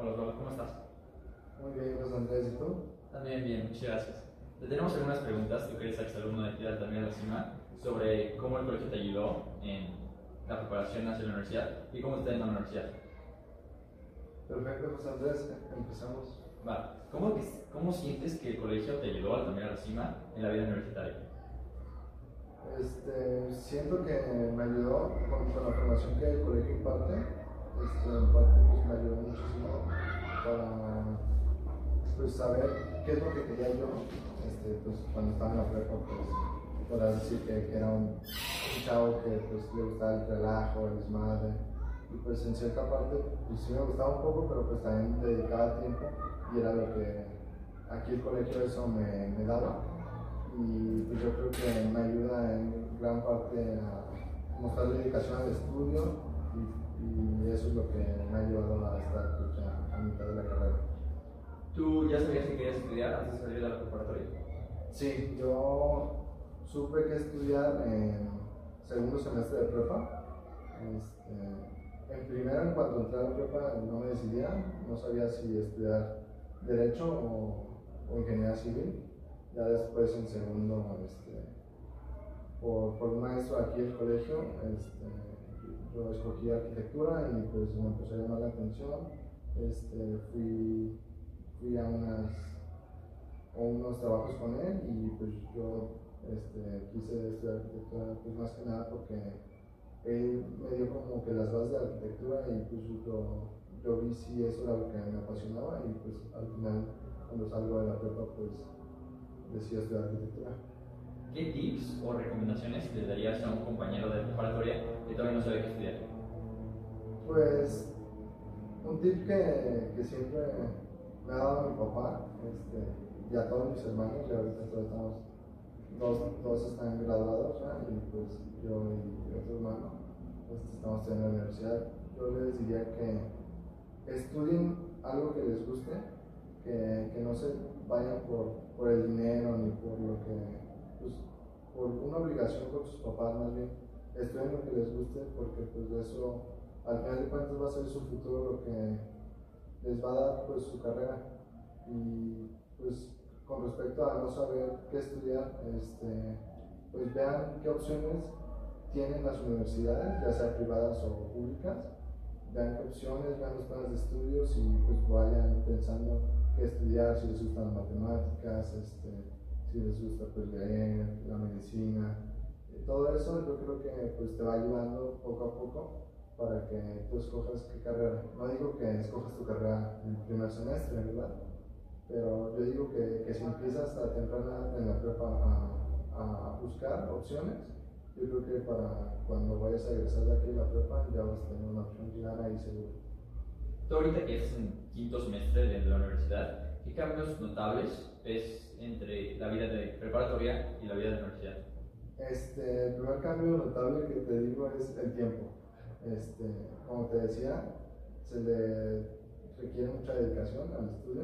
Hola, Osvaldo, ¿cómo estás? Muy bien, José Andrés, ¿y tú? También bien, muchas gracias. Te tenemos algunas preguntas, tú que eres exalumno de aquí de Altamira de la Cima, sobre cómo el colegio te ayudó en la preparación hacia la universidad y cómo te está yendo en la universidad. Perfecto, José Andrés, empezamos. Va, ¿cómo, ¿cómo sientes que el colegio te ayudó a Altamira de la Cima en la vida universitaria? Este, siento que me ayudó con, con la formación que el colegio imparte. Este, en parte pues, me ayudó muchísimo para pues, saber qué es lo que quería yo. Este, pues, cuando estaba en la prepa, pues podrás decir que, que era un, un chavo que pues, le gustaba el relajo, el desmadre. Y pues en cierta parte pues, sí me gustaba un poco, pero pues también dedicaba tiempo y era lo que aquí el colegio eso me, me daba y pues yo creo que me ayuda en gran parte a mostrar dedicación al estudio y, eso es lo que me ha ayudado a estar pues, ya a mitad de la carrera. ¿Tú ya sabías que querías estudiar antes de salir de la preparatoria? Sí, yo supe que estudiar en segundo semestre de prepa. Este, en primero, en cuanto entré a la prepa, no me decidía, no sabía si estudiar Derecho o, o Ingeniería Civil. Ya después, en segundo, este, por, por un maestro aquí del colegio, este, yo escogí arquitectura y pues me empezó a llamar la atención. Este, fui, fui a unas unos trabajos con él y pues yo este, quise estudiar arquitectura pues más que nada porque él me dio como que las bases de arquitectura y pues yo, yo vi si eso era lo que me apasionaba y pues al final cuando salgo de la prepa pues decidí estudiar arquitectura. ¿Qué tips o recomendaciones le darías a un compañero de preparatoria que todavía no sabe qué estudiar? Pues un tip que, siempre me ha dado mi papá este, y a todos mis hermanos, y ahorita todos estamos, dos, dos están graduados ya, y pues yo y otro hermano este, estamos en la universidad. Yo les diría que estudien algo que les guste, que, que no se vayan por, por el dinero ni por lo que, pues, por una obligación con sus papás más bien, estudien lo que les guste porque pues de eso al final de cuentas va a ser su futuro lo que les va a dar pues su carrera. Y pues con respecto a no saber qué estudiar este pues vean qué opciones tienen las universidades ya sea privadas o públicas. Vean qué opciones vean los planes de estudios y pues vayan pensando qué estudiar si les gustan matemáticas este si les gusta pues leer la medicina y todo eso yo creo que pues te va ayudando poco a poco para que tú escojas qué carrera. No digo que escojas tu carrera en el primer semestre, ¿verdad? Pero yo digo que, que si empiezas a temprana en la prepa a, a, buscar opciones, yo creo que para cuando vayas a egresar de aquí de la prepa ya vas a tener una opción clara y segura. Tú ahorita que estás en quinto semestre de la universidad, ¿qué cambios notables ves entre la vida de preparatoria y la vida de la universidad? Este, el primer cambio notable que te digo es el tiempo. Este, como te decía, se le requiere mucha dedicación al estudio.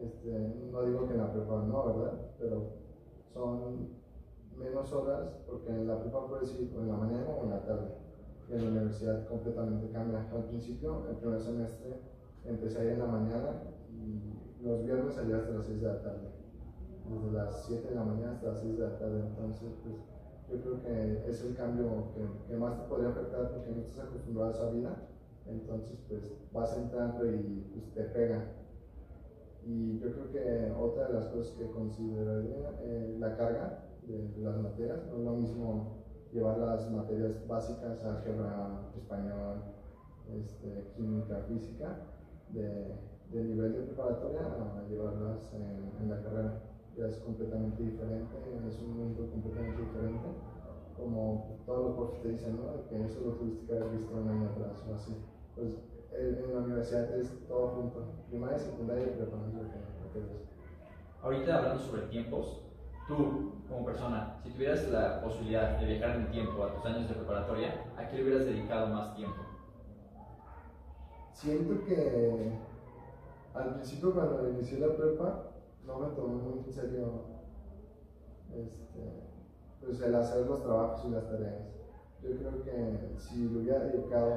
Este, no digo que en la prepa no, ¿verdad? Pero son menos horas porque en la prepa puedes ir o en la mañana o en la tarde. En la universidad completamente cambia. Al principio, el primer semestre, empecé a ir en la mañana y los viernes salía hasta las 6 de la tarde. Desde las 7 de la mañana hasta las 6 de la tarde. Entonces, pues yo creo que es el cambio que, más te podría afectar porque no estás acostumbrado a esa vida, entonces pues vas entrando y pues, te pega. Y yo creo que otra de las cosas que consideraría eh, la carga de, de, las materias, no es lo mismo llevar las materias básicas, álgebra, español, este, química, física, de, de, nivel de preparatoria a llevarlas en, en la carrera ya es completamente diferente, es un mundo completamente diferente, como todos los profes te dicen, ¿no? Que eso lo tuviste que haber visto un año atrás o así. Pues en la universidad es todo junto, primaria, secundaria y preparatoria. Ahorita hablando sobre tiempos, tú como persona, si tuvieras la posibilidad de viajar en el tiempo a tus años de preparatoria, ¿a qué le hubieras dedicado más tiempo? Siento que al principio cuando inicié la prepa, no me tomé muy en serio este, pues el hacer los trabajos y las tareas. Yo creo que si le hubiera dedicado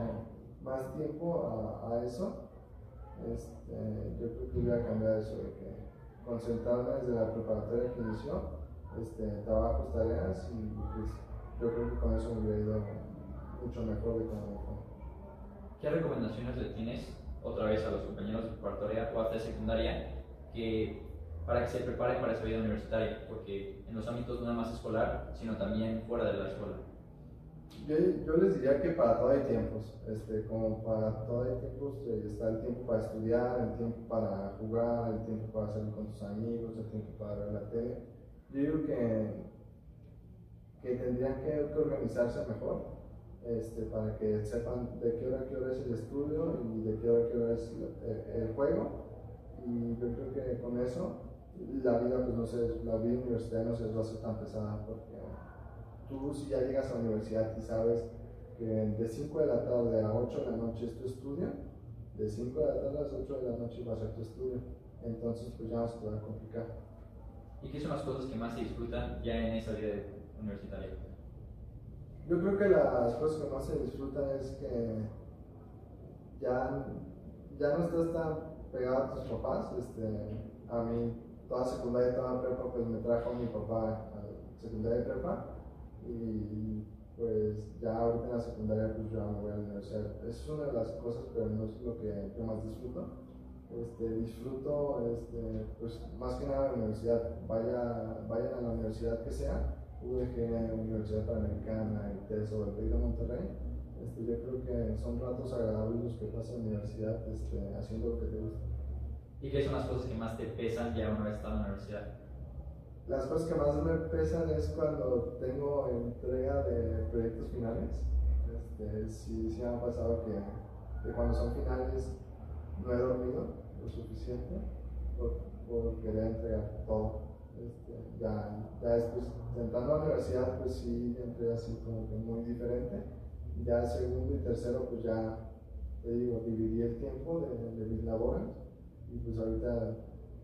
más tiempo a, eso, este, yo creo que hubiera cambiado eso de que concentrarme desde la preparatoria que inició, este, trabajos, tareas y pues yo creo que con eso me hubiera ido mucho mejor de como. ¿Qué recomendaciones le tienes otra vez a los compañeros de preparatoria o hasta de secundaria que para que se preparen para esa vida universitaria? Porque en los ámbitos no nada más escolar, sino también fuera de la escuela. Yo, yo, les diría que para todo hay tiempos, este, como para todo hay tiempos, eh, está el tiempo para estudiar, el tiempo para jugar, el tiempo para salir con tus amigos, el tiempo para ver la tele. Yo digo que, que tendrían que, que organizarse mejor este, para que sepan de qué hora a qué hora es el estudio y de qué hora a qué hora es el, el juego. Y yo creo que con eso la vida, pues no sé, la vida universitaria no se va a hacer tan pesada porque tú si ya llegas a la universidad y sabes que de 5 de la tarde a 8 de la noche es tu estudio, de 5 de la tarde a las 8 de la noche va a ser tu estudio. Entonces, pues ya no se te va a complicar. ¿Y qué son las cosas que más se disfrutan ya en esa vida universitaria? Yo creo que las cosas que más se disfrutan es que ya, ya no estás tan pegado a tus papás. Este, a mí, toda secundaria y toda prepa, pues me trajo mi papá a secundaria y prepa y pues ya ahorita en la secundaria pues ya me voy a la universidad. Es una de las cosas, pero no es lo que yo más disfruto. Este, disfruto este, pues más que nada la universidad, Vaya, vayan a la universidad que sea, UDG, Universidad Panamericana, el TES o el TEC de Monterrey, este, yo creo que son ratos agradables los que pasan en la universidad este, haciendo lo que te gusta. ¿Y qué son las cosas que más te pesan ya una vez estás en la universidad? Las cosas que más me pesan es cuando tengo entrega de proyectos finales. Este, sí, sí me ha pasado que, que, cuando son finales no he dormido lo suficiente por, por querer entregar todo. Este, ya, ya después, entrando a la universidad, pues sí entré así como que muy diferente. Ya segundo y tercero, pues ya, te digo, dividí el tiempo de, de mis labores y pues ahorita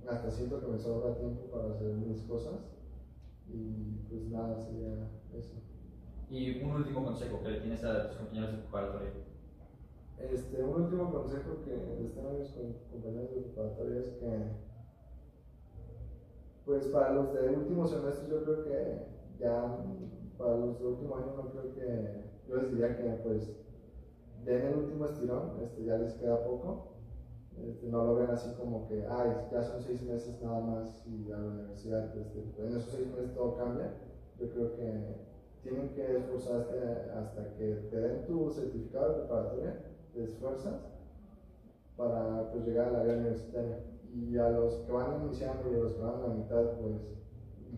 hasta siento que me sobra tiempo para hacer mis cosas y pues nada, sería eso. Y un último consejo que le tienes a tus compañeros de preparatoria. Este, un último consejo que les tengo a mis compañeros de preparatoria es que, pues para los de último semestre yo creo que ya, para los de último año no creo que, yo les diría que pues den el último estirón, este, ya les queda poco este, no lo ven así como que, ay, ya son seis meses nada más y a la universidad, este, en esos seis meses todo cambia. Yo creo que tienen que esforzarse hasta que te den tu certificado de preparatoria, te esfuerzas para pues, llegar a la vida universitaria. Y a los que van iniciando y a los que van a la mitad, pues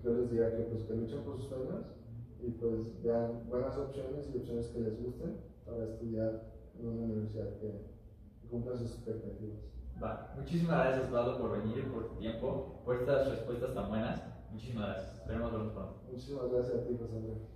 yo les diría que, pues, que luchen por sus sueños y pues vean buenas opciones y opciones que les gusten para estudiar en una universidad que cumpla sus expectativas. Va. Muchísimas gracias, Eduardo, por venir, por tu tiempo, por estas respuestas tan buenas. Muchísimas gracias. Esperemos vernos pronto. Muchísimas gracias a ti, José Andrés.